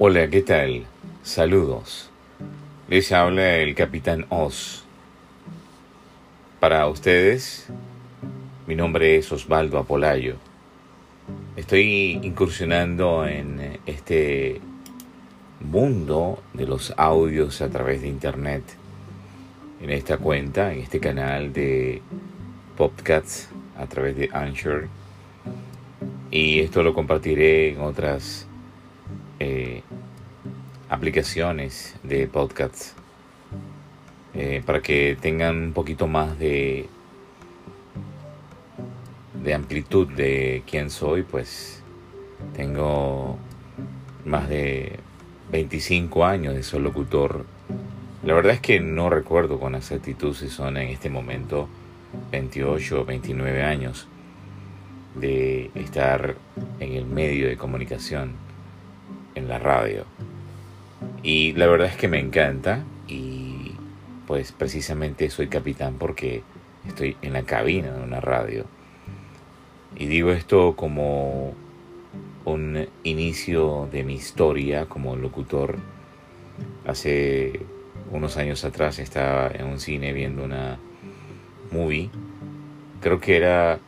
Hola, ¿qué tal? Saludos. Les habla el capitán Oz. Para ustedes, mi nombre es Osvaldo Apolayo. Estoy incursionando en este mundo de los audios a través de internet, en esta cuenta, en este canal de podcasts a través de Anchor. Y esto lo compartiré en otras eh, aplicaciones de podcasts eh, para que tengan un poquito más de de amplitud de quién soy pues tengo más de 25 años de ser locutor. La verdad es que no recuerdo con exactitud si son en este momento 28 o 29 años de estar en el medio de comunicación en la radio. Y la verdad es que me encanta y pues precisamente soy capitán porque estoy en la cabina de una radio. Y digo esto como un inicio de mi historia como locutor. Hace unos años atrás estaba en un cine viendo una movie. Creo que era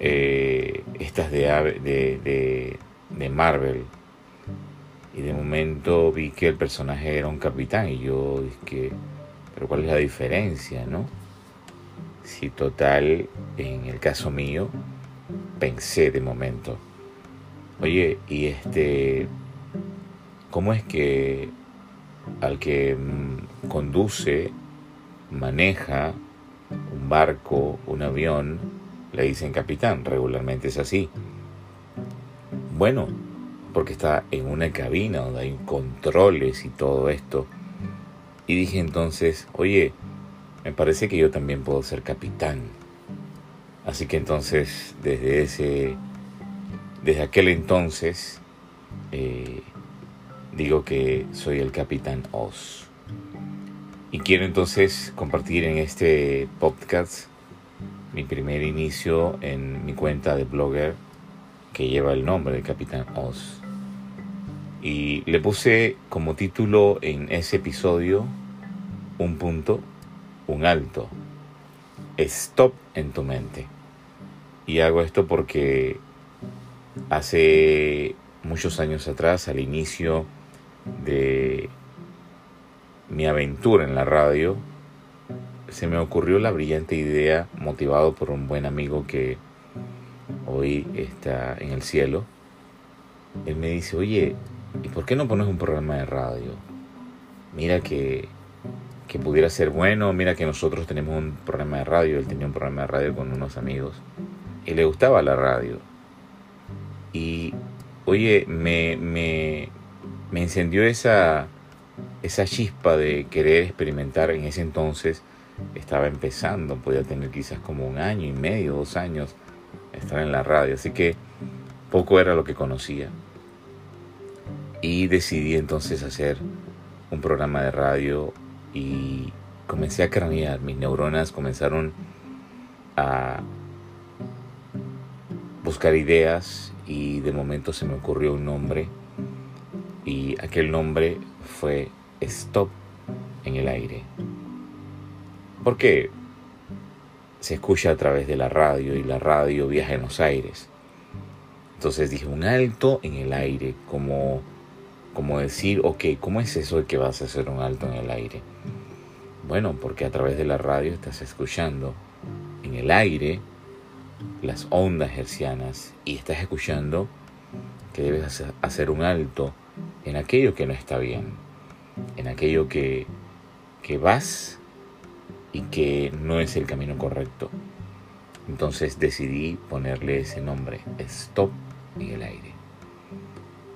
eh, estas de, de, de, de Marvel, y de momento vi que el personaje era un capitán y yo dije, pero ¿cuál es la diferencia, no? Si total, en el caso mío, pensé de momento, oye, y este, ¿cómo es que al que mm, conduce, maneja un barco, un avión, le dicen capitán? Regularmente es así. Bueno, porque está en una cabina donde hay controles y todo esto. Y dije entonces, oye, me parece que yo también puedo ser capitán. Así que entonces, desde ese, desde aquel entonces, eh, digo que soy el capitán Oz. Y quiero entonces compartir en este podcast mi primer inicio en mi cuenta de blogger que lleva el nombre de Capitán Oz. Y le puse como título en ese episodio un punto, un alto. Stop en tu mente. Y hago esto porque hace muchos años atrás, al inicio de mi aventura en la radio, se me ocurrió la brillante idea, motivado por un buen amigo que hoy está en el cielo. Él me dice, oye, ¿y por qué no pones un programa de radio? Mira que, que pudiera ser bueno, mira que nosotros tenemos un programa de radio, él tenía un programa de radio con unos amigos y le gustaba la radio. Y, oye, me, me, me encendió esa, esa chispa de querer experimentar en ese entonces. Estaba empezando, podía tener quizás como un año y medio, dos años estar en la radio, así que poco era lo que conocía. Y decidí entonces hacer un programa de radio y comencé a cranear, mis neuronas comenzaron a buscar ideas y de momento se me ocurrió un nombre y aquel nombre fue Stop en el aire. ¿Por qué? Se escucha a través de la radio y la radio viaja en los aires. Entonces dije, un alto en el aire, como, como decir, ok, ¿cómo es eso de que vas a hacer un alto en el aire? Bueno, porque a través de la radio estás escuchando en el aire las ondas hercianas y estás escuchando que debes hacer un alto en aquello que no está bien, en aquello que, que vas y que no es el camino correcto. Entonces decidí ponerle ese nombre, Stop en el aire.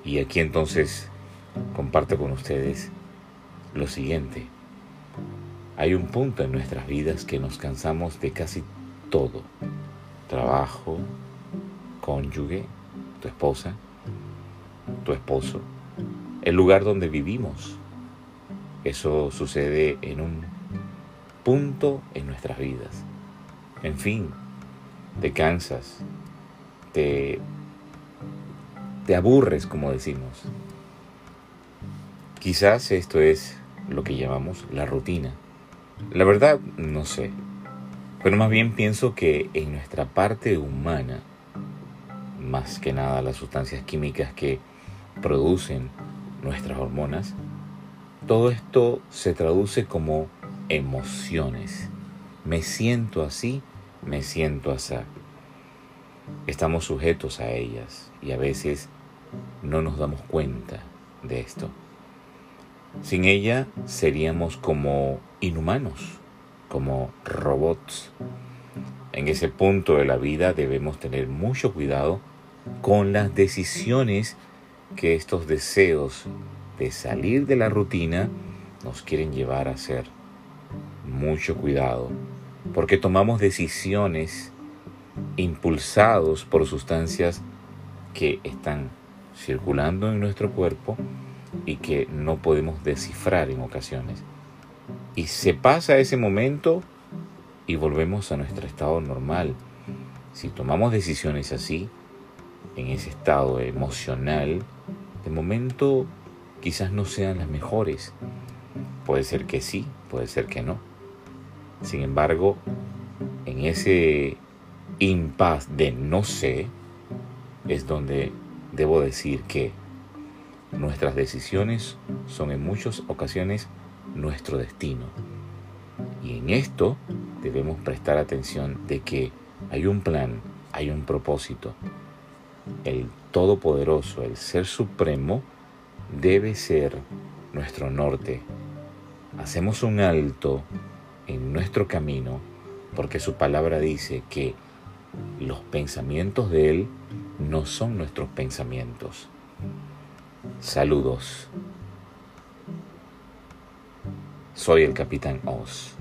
Y aquí entonces comparto con ustedes lo siguiente. Hay un punto en nuestras vidas que nos cansamos de casi todo. Trabajo, cónyuge, tu esposa, tu esposo, el lugar donde vivimos. Eso sucede en un punto en nuestras vidas. En fin, te cansas, te, te aburres, como decimos. Quizás esto es lo que llamamos la rutina. La verdad, no sé. Pero más bien pienso que en nuestra parte humana, más que nada las sustancias químicas que producen nuestras hormonas, todo esto se traduce como emociones. Me siento así, me siento así. Estamos sujetos a ellas y a veces no nos damos cuenta de esto. Sin ella seríamos como inhumanos, como robots. En ese punto de la vida debemos tener mucho cuidado con las decisiones que estos deseos de salir de la rutina nos quieren llevar a hacer. Mucho cuidado, porque tomamos decisiones impulsados por sustancias que están circulando en nuestro cuerpo y que no podemos descifrar en ocasiones. Y se pasa ese momento y volvemos a nuestro estado normal. Si tomamos decisiones así, en ese estado emocional, de momento quizás no sean las mejores. Puede ser que sí, puede ser que no. Sin embargo, en ese impas de no sé, es donde debo decir que nuestras decisiones son en muchas ocasiones nuestro destino. Y en esto debemos prestar atención de que hay un plan, hay un propósito. El Todopoderoso, el Ser Supremo, debe ser nuestro norte. Hacemos un alto en nuestro camino porque su palabra dice que los pensamientos de Él no son nuestros pensamientos. Saludos. Soy el capitán Oz.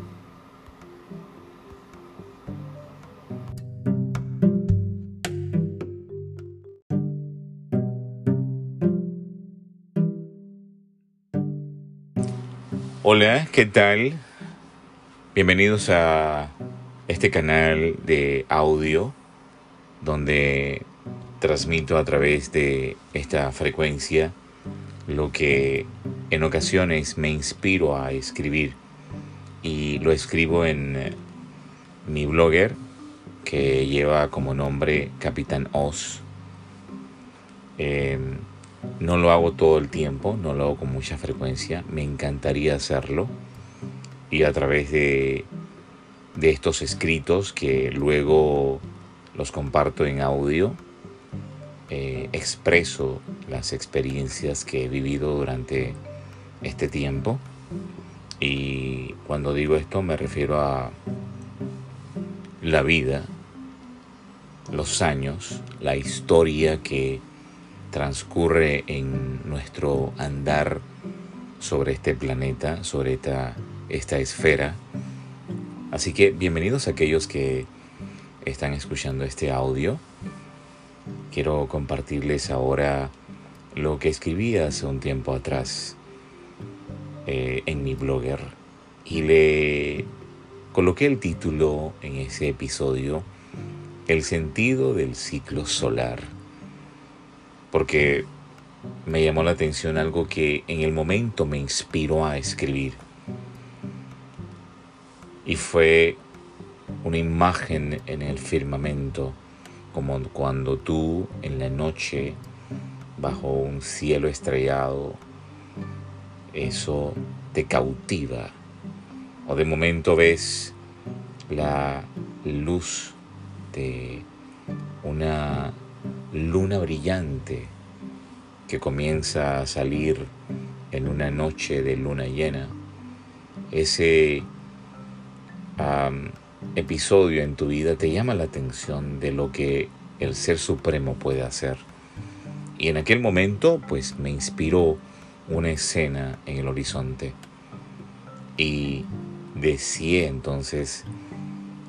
Hola, ¿qué tal? Bienvenidos a este canal de audio donde transmito a través de esta frecuencia lo que en ocasiones me inspiro a escribir. Y lo escribo en mi blogger que lleva como nombre Capitán Oz. Em, no lo hago todo el tiempo, no lo hago con mucha frecuencia, me encantaría hacerlo y a través de, de estos escritos que luego los comparto en audio eh, expreso las experiencias que he vivido durante este tiempo. Y cuando digo esto me refiero a la vida, los años, la historia que transcurre en nuestro andar sobre este planeta, sobre esta, esta esfera. Así que bienvenidos a aquellos que están escuchando este audio. Quiero compartirles ahora lo que escribí hace un tiempo atrás eh, en mi blogger y le coloqué el título en ese episodio El sentido del ciclo solar porque me llamó la atención algo que en el momento me inspiró a escribir y fue una imagen en el firmamento como cuando tú en la noche bajo un cielo estrellado, eso te cautiva. O de momento ves la luz de una luna brillante que comienza a salir en una noche de luna llena. Ese episodio en tu vida te llama la atención de lo que el Ser Supremo puede hacer. Y en aquel momento, pues me inspiró una escena en el horizonte. Y deseé entonces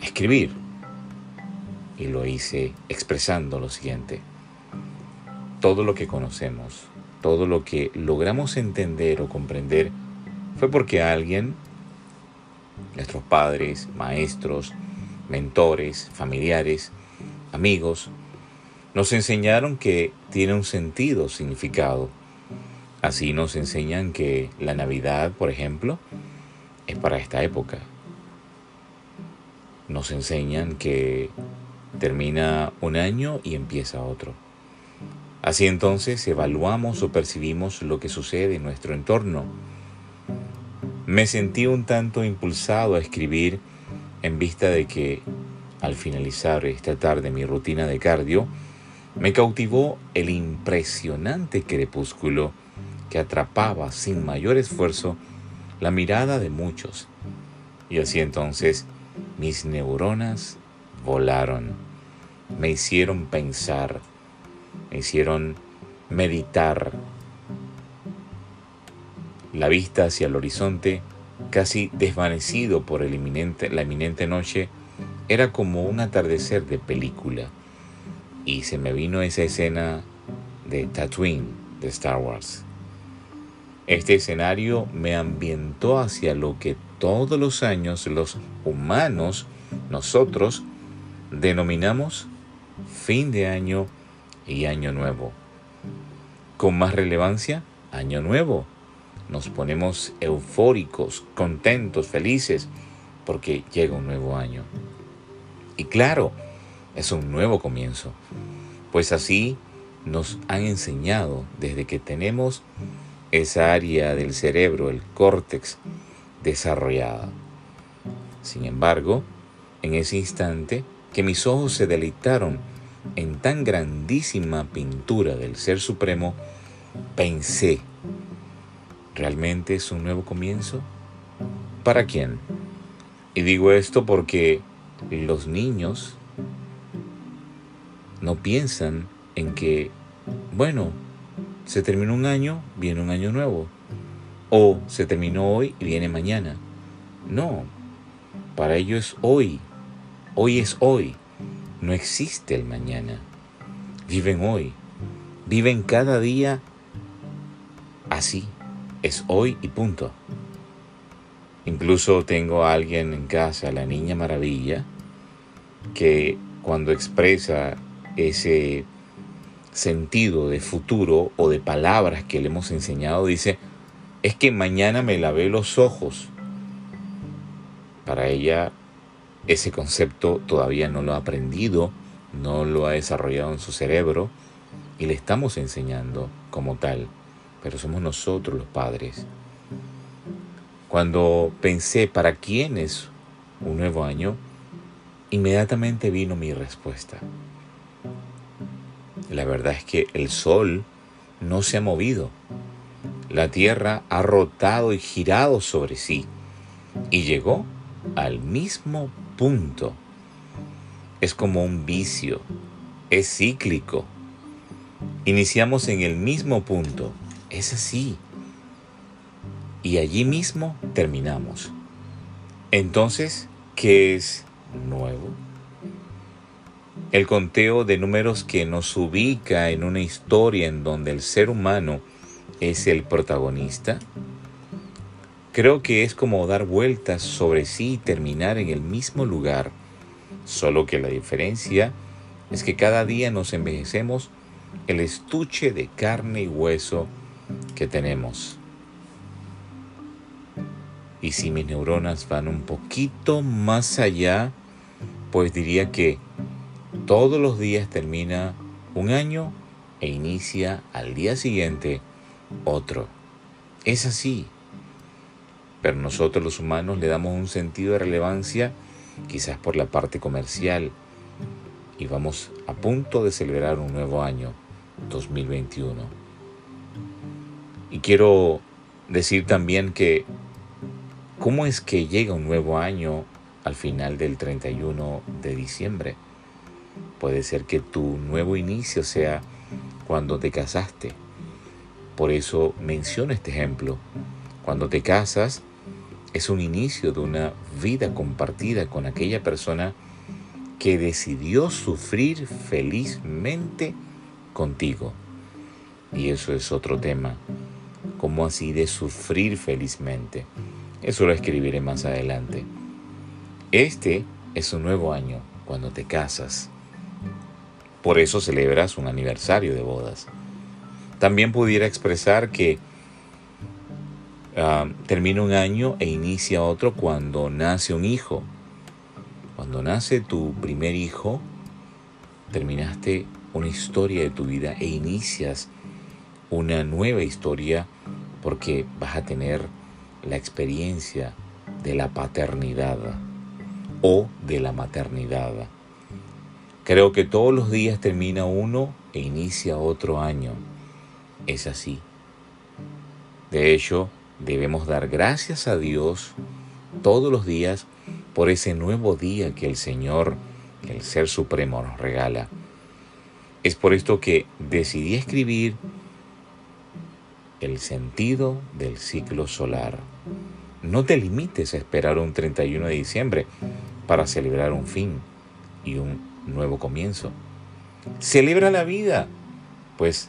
escribir. Y lo hice expresando lo siguiente. Todo lo que conocemos, todo lo que logramos entender o comprender, fue porque alguien nuestros padres, maestros, mentores, familiares, amigos, nos enseñaron que tiene un sentido, significado. Así nos enseñan que la Navidad, por ejemplo, es para esta época. Nos enseñan que termina un año y empieza otro. Así entonces evaluamos o percibimos lo que sucede en nuestro entorno. Me sentí un tanto impulsado a escribir en vista de que, al finalizar esta tarde mi rutina de cardio, me cautivó el impresionante crepúsculo que atrapaba sin mayor esfuerzo la mirada de muchos. Y así entonces mis neuronas volaron, me hicieron pensar, me hicieron meditar. La vista hacia el horizonte, casi desvanecido por la inminente noche, era como un atardecer de película. Y se me vino esa escena de Tatooine de Star Wars. Este escenario me ambientó hacia lo que todos los años los humanos, nosotros, denominamos fin de año y año nuevo. Con más relevancia, año nuevo. Nos ponemos eufóricos, contentos, felices, porque llega un nuevo año. Y claro, es un nuevo comienzo, pues así nos han enseñado desde que tenemos esa área del cerebro, el córtex, desarrollada. Sin embargo, en ese instante que mis ojos se deleitaron en tan grandísima pintura del Ser Supremo, pensé, ¿realmente es un nuevo comienzo? ¿Para quién? Y digo esto porque los niños no piensan en que, bueno, se terminó un año, viene un año nuevo. O se terminó hoy y viene mañana. No, para ellos es hoy. Hoy es hoy. No existe el mañana. Viven hoy. Viven cada día así. Es hoy y punto. Incluso tengo a alguien en casa, la niña maravilla, que cuando expresa ese sentido de futuro o de palabras que le hemos enseñado dice, es que mañana me lavé los ojos. Para ella ese concepto todavía no lo ha aprendido, no lo ha desarrollado en su cerebro y le estamos enseñando como tal, pero somos nosotros los padres. Cuando pensé para quién es un nuevo año, inmediatamente vino mi respuesta. La verdad es que el sol no se ha movido. La tierra ha rotado y girado sobre sí y llegó al mismo punto. Es como un vicio, es cíclico. Iniciamos en el mismo punto, es así. Y allí mismo terminamos. Entonces, ¿qué es nuevo? El conteo de números que nos ubica en una historia en donde el ser humano es el protagonista. Creo que es como dar vueltas sobre sí y terminar en el mismo lugar, solo que la diferencia es que cada día nos envejecemos el estuche de carne y hueso que tenemos. Y si mis neuronas van un poquito más allá, pues diría que todos los días termina un año e inicia al día siguiente otro. Es así. Pero nosotros los humanos le damos un sentido de relevancia quizás por la parte comercial y vamos a punto de celebrar un nuevo año, 2021. Y quiero decir también que ¿cómo es que llega un nuevo año al final del 31 de diciembre? Puede ser que tu nuevo inicio sea cuando te casaste, por eso menciono este ejemplo. Cuando te casas es un inicio de una vida compartida con aquella persona que decidió sufrir felizmente contigo. Y eso es otro tema. ¿Cómo así de sufrir felizmente? Eso lo escribiré más adelante. Este es un nuevo año cuando te casas. Por eso celebras un aniversario de bodas. También pudiera expresar que Ah, termina un año e inicia otro cuando nace un hijo. Cuando nace tu primer hijo, terminaste una historia de tu vida e inicias una nueva historia porque vas a tener la experiencia de la paternidad o de la maternidad. Creo que todos los días termina uno e inicia otro año. Es así. De hecho, debemos dar gracias a Dios todos los días por ese nuevo día que el Señor, el Ser Supremo nos regala. Es por esto que decidí escribir el sentido del ciclo solar. No te limites a esperar un 31 de diciembre para celebrar un fin y un nuevo comienzo. Celebra la vida, pues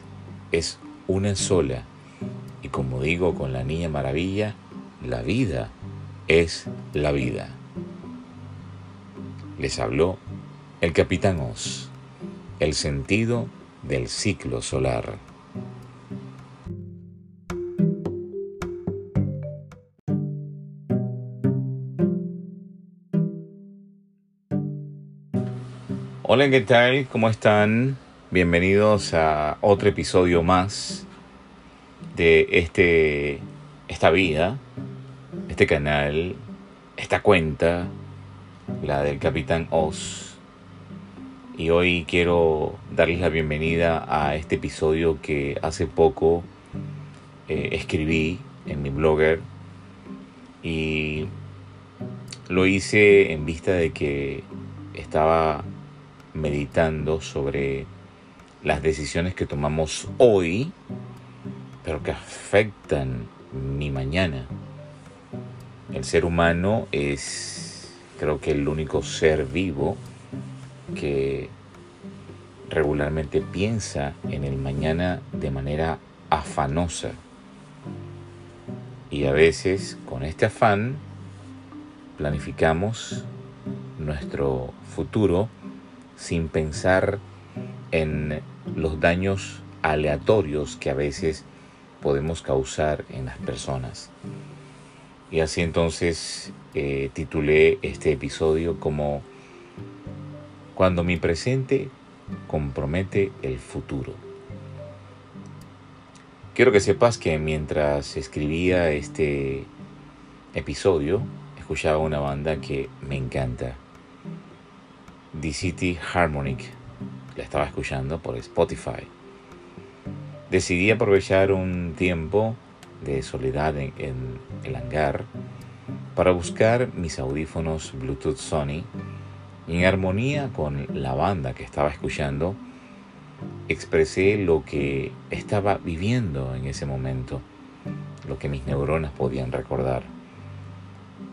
es una sola. Y como digo con la Niña Maravilla, la vida es la vida. Les habló el capitán Oz, el sentido del ciclo solar. Hola, ¿qué tal? ¿Cómo están? Bienvenidos a otro episodio más de este, esta vida, este canal, esta cuenta, la del Capitán Oz. Y hoy quiero darles la bienvenida a este episodio que hace poco eh, escribí en mi blogger y lo hice en vista de que estaba meditando sobre las decisiones que tomamos hoy, pero que afectan mi mañana. El ser humano es, creo que, el único ser vivo que regularmente piensa en el mañana de manera afanosa. Y a veces con este afán planificamos nuestro futuro sin pensar en los daños aleatorios que a veces podemos causar en las personas. Y así entonces eh, titulé este episodio como Cuando mi presente compromete el futuro. Quiero que sepas que mientras escribía este episodio, escuchaba una banda que me encanta. The City Harmonic. La estaba escuchando por Spotify. Decidí aprovechar un tiempo de soledad en, en el hangar para buscar mis audífonos Bluetooth Sony en armonía con la banda que estaba escuchando, expresé lo que estaba viviendo en ese momento, lo que mis neuronas podían recordar.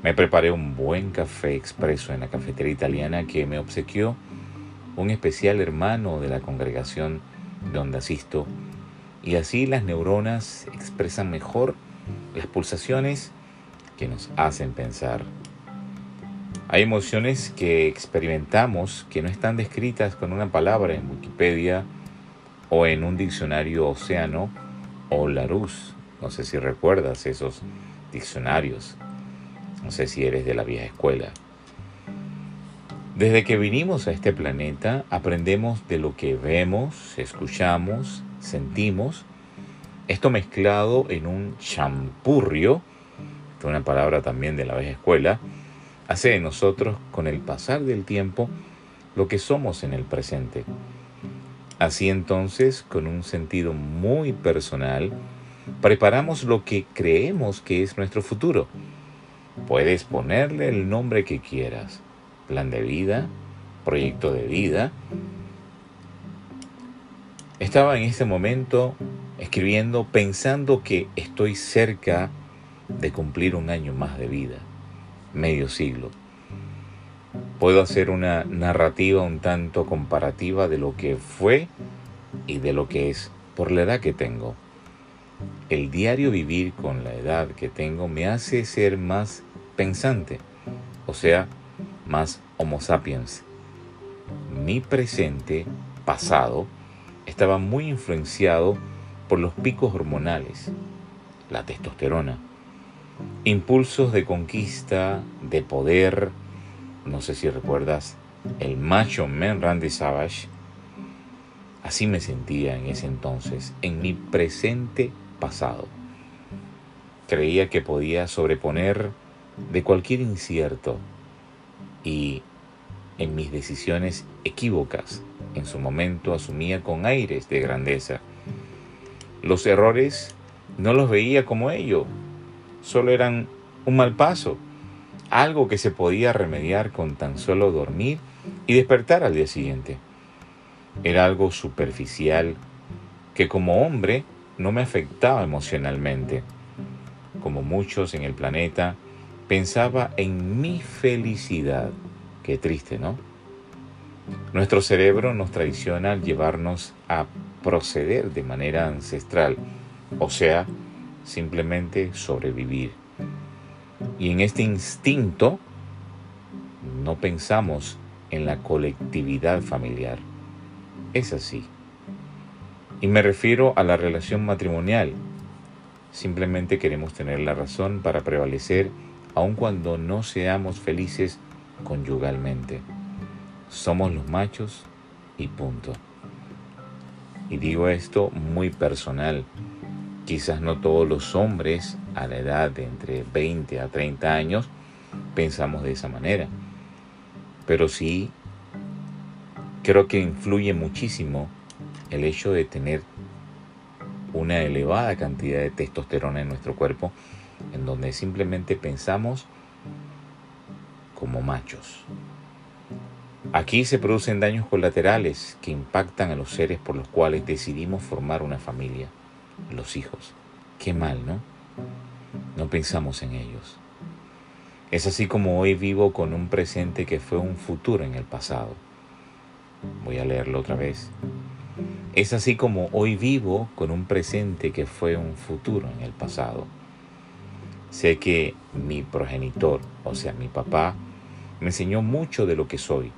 Me preparé un buen café expreso en la cafetería italiana que me obsequió un especial hermano de la congregación donde asisto y así las neuronas expresan mejor las pulsaciones que nos hacen pensar. Hay emociones que experimentamos que no están descritas con una palabra en Wikipedia o en un diccionario océano o Larousse. No sé si recuerdas esos diccionarios. No sé si eres de la vieja escuela. Desde que vinimos a este planeta aprendemos de lo que vemos, escuchamos, sentimos. Esto mezclado en un champurrio, una palabra también de la vieja escuela, hace de nosotros con el pasar del tiempo lo que somos en el presente. Así entonces, con un sentido muy personal, preparamos lo que creemos que es nuestro futuro Puedes ponerle el nombre que quieras. Plan de vida, proyecto de vida. Estaba en este momento escribiendo pensando que estoy cerca de cumplir un año más de vida, medio siglo. Puedo hacer una narrativa un tanto comparativa de lo que fue y de lo que es por la edad que tengo. El diario vivir con la edad que tengo me hace ser más pensante, o sea, más Homo sapiens. Mi presente, pasado, estaba muy influenciado por los picos hormonales, la testosterona, impulsos de conquista, de poder. No sé si recuerdas el macho man Randy Savage. Así me sentía en ese entonces, en mi presente pasado. Creía que podía sobreponer de cualquier incierto y en mis decisiones equívocas en su momento asumía con aires de grandeza. Los errores no los veía como ello, solo eran un mal paso, algo que se podía remediar con tan solo dormir y despertar al día siguiente. Era algo superficial que como hombre no me afectaba emocionalmente. Como muchos en el planeta, pensaba en mi felicidad. Qué triste, ¿no? Nuestro cerebro nos traiciona al llevarnos a proceder de manera ancestral, o sea, simplemente sobrevivir. Y en este instinto no pensamos en la colectividad familiar. Es así. Y me refiero a la relación matrimonial. Simplemente queremos tener la razón para prevalecer aun cuando no seamos felices conyugalmente. Somos los machos y punto. Y digo esto muy personal. Quizás no todos los hombres a la edad de entre 20 a 30 años pensamos de esa manera. Pero sí creo que influye muchísimo el hecho de tener una elevada cantidad de testosterona en nuestro cuerpo, en donde simplemente pensamos como machos. Aquí se producen daños colaterales que impactan a los seres por los cuales decidimos formar una familia, los hijos. Qué mal, ¿no? No pensamos en ellos. Es así como hoy vivo con un presente que fue un futuro en el pasado. Voy a leerlo otra vez. Es así como hoy vivo con un presente que fue un futuro en el pasado. Sé que mi progenitor, o sea, mi papá, me enseñó mucho de lo que soy.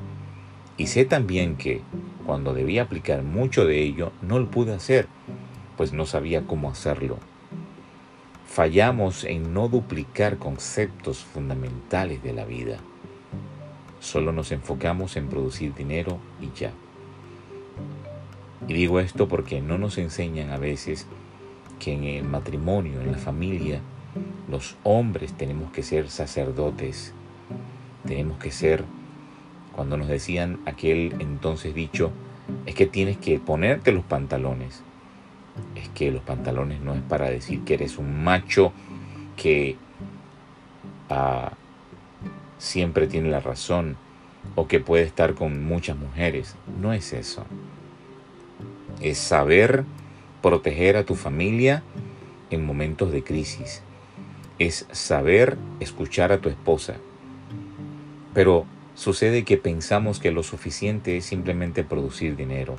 Y sé también que cuando debía aplicar mucho de ello, no lo pude hacer, pues no sabía cómo hacerlo. Fallamos en no duplicar conceptos fundamentales de la vida. Solo nos enfocamos en producir dinero y ya. Y digo esto porque no nos enseñan a veces que en el matrimonio, en la familia, los hombres tenemos que ser sacerdotes, tenemos que ser, cuando nos decían aquel entonces dicho, es que tienes que ponerte los pantalones es que los pantalones no es para decir que eres un macho que ah, siempre tiene la razón o que puede estar con muchas mujeres. No es eso. Es saber proteger a tu familia en momentos de crisis. Es saber escuchar a tu esposa. Pero sucede que pensamos que lo suficiente es simplemente producir dinero.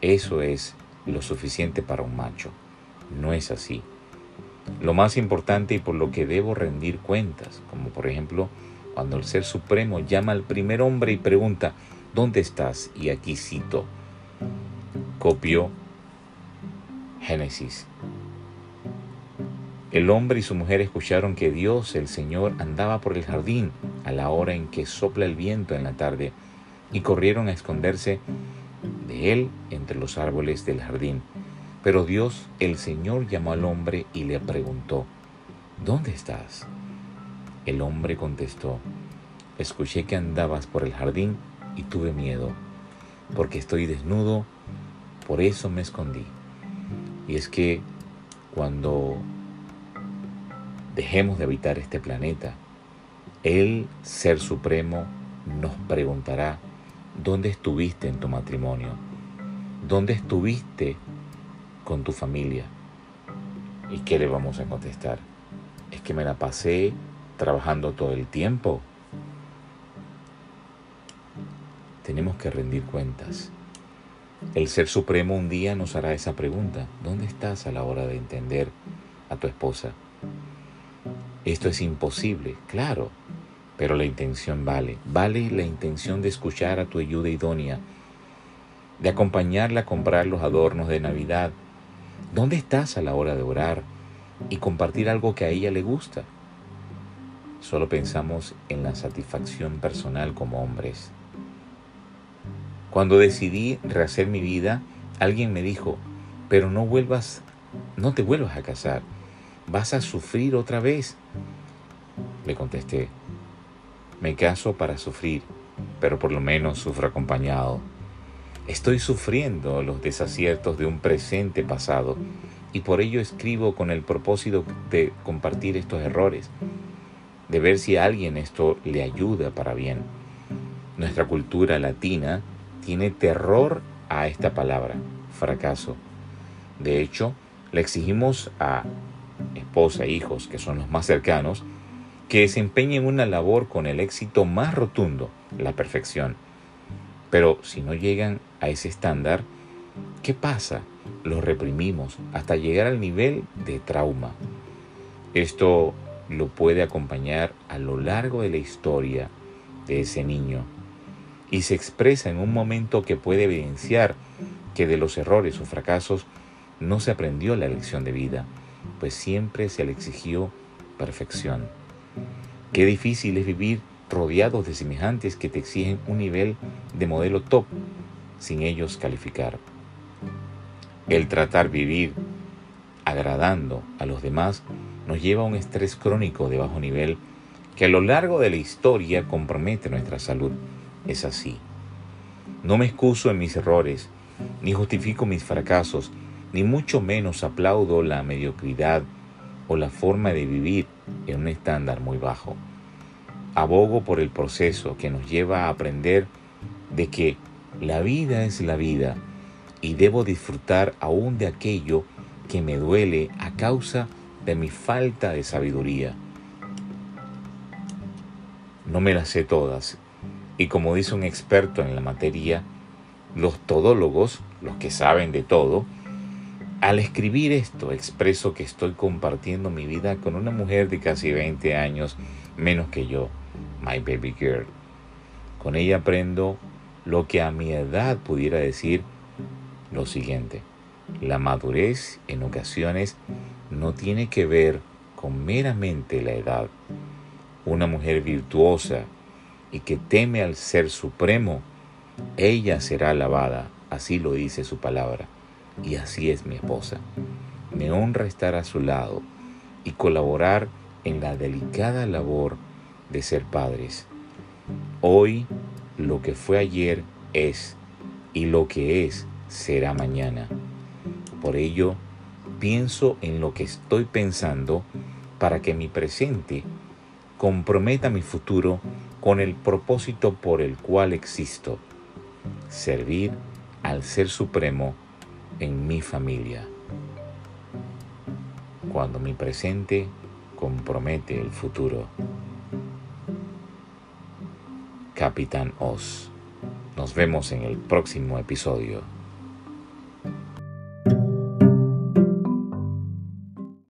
Eso es lo suficiente para un macho. No es así. Lo más importante y por lo que debo rendir cuentas, como por ejemplo cuando el Ser Supremo llama al primer hombre y pregunta, ¿dónde estás? Y aquí cito, copio Génesis. El hombre y su mujer escucharon que Dios, el Señor, andaba por el jardín a la hora en que sopla el viento en la tarde y corrieron a esconderse de él entre los árboles del jardín. Pero Dios, el Señor, llamó al hombre y le preguntó, ¿Dónde estás? El hombre contestó, escuché que andabas por el jardín y tuve miedo, porque estoy desnudo, por eso me escondí. Y es que cuando dejemos de habitar este planeta, el Ser Supremo nos preguntará, ¿Dónde estuviste en tu matrimonio? ¿Dónde estuviste con tu familia? ¿Y qué le vamos a contestar? Es que me la pasé trabajando todo el tiempo. Tenemos que rendir cuentas. El Ser Supremo un día nos hará esa pregunta. ¿Dónde estás a la hora de entender a tu esposa? Esto es imposible, claro, pero la intención vale. Vale la intención de escuchar a tu ayuda idónea, de acompañarla a comprar los adornos de Navidad. ¿Dónde estás a la hora de orar? y compartir algo que a ella le gusta. Solo pensamos en la satisfacción personal como hombres. Cuando decidí rehacer mi vida, alguien me dijo, pero no vuelvas, no te vuelvas a casar, vas a sufrir otra vez. Le contesté, me caso para sufrir, pero por lo menos sufro acompañado. Estoy sufriendo los desaciertos de un presente pasado y por ello escribo con el propósito de compartir estos errores, de ver si a alguien esto le ayuda para bien. Nuestra cultura latina tiene terror a esta palabra, fracaso. De hecho, le exigimos a esposa e hijos, que son los más cercanos, que desempeñen una labor con el éxito más rotundo, la perfección. Pero si no llegan a ese estándar, ¿qué pasa? Los reprimimos hasta llegar al nivel de trauma. Esto lo puede acompañar a lo largo de la historia de ese niño y se expresa en un momento que puede evidenciar que de los errores o fracasos no se aprendió la lección de vida, pues siempre se le exigió perfección. Qué difícil es vivir rodeados de semejantes que te exigen un nivel de modelo top sin ellos calificar. El tratar vivir agradando a los demás nos lleva a un estrés crónico de bajo nivel que a lo largo de la historia compromete nuestra salud. Es así. No me excuso en mis errores, ni justifico mis fracasos, ni mucho menos aplaudo la mediocridad o la forma de vivir en un estándar muy bajo. Abogo por el proceso que nos lleva a aprender de que la vida es la vida y debo disfrutar aún de aquello que me duele a causa de mi falta de sabiduría. No me las sé todas y como dice un experto en la materia, los todólogos, los que saben de todo, al escribir esto expreso que estoy compartiendo mi vida con una mujer de casi 20 años menos que yo, my baby girl. Con ella aprendo lo que a mi edad pudiera decir lo siguiente. La madurez en ocasiones no tiene que ver con meramente la edad. Una mujer virtuosa y que teme al Ser Supremo, ella será alabada, así lo dice su palabra y así es mi esposa. Me honra estar a su lado y colaborar en la delicada labor de ser padres. Hoy lo que fue ayer es y lo que es será mañana. Por ello, pienso en lo que estoy pensando para que mi presente comprometa mi futuro con el propósito por el cual existo, servir al Ser Supremo en mi familia. Cuando mi presente compromete el futuro. Capitán Oz. Nos vemos en el próximo episodio.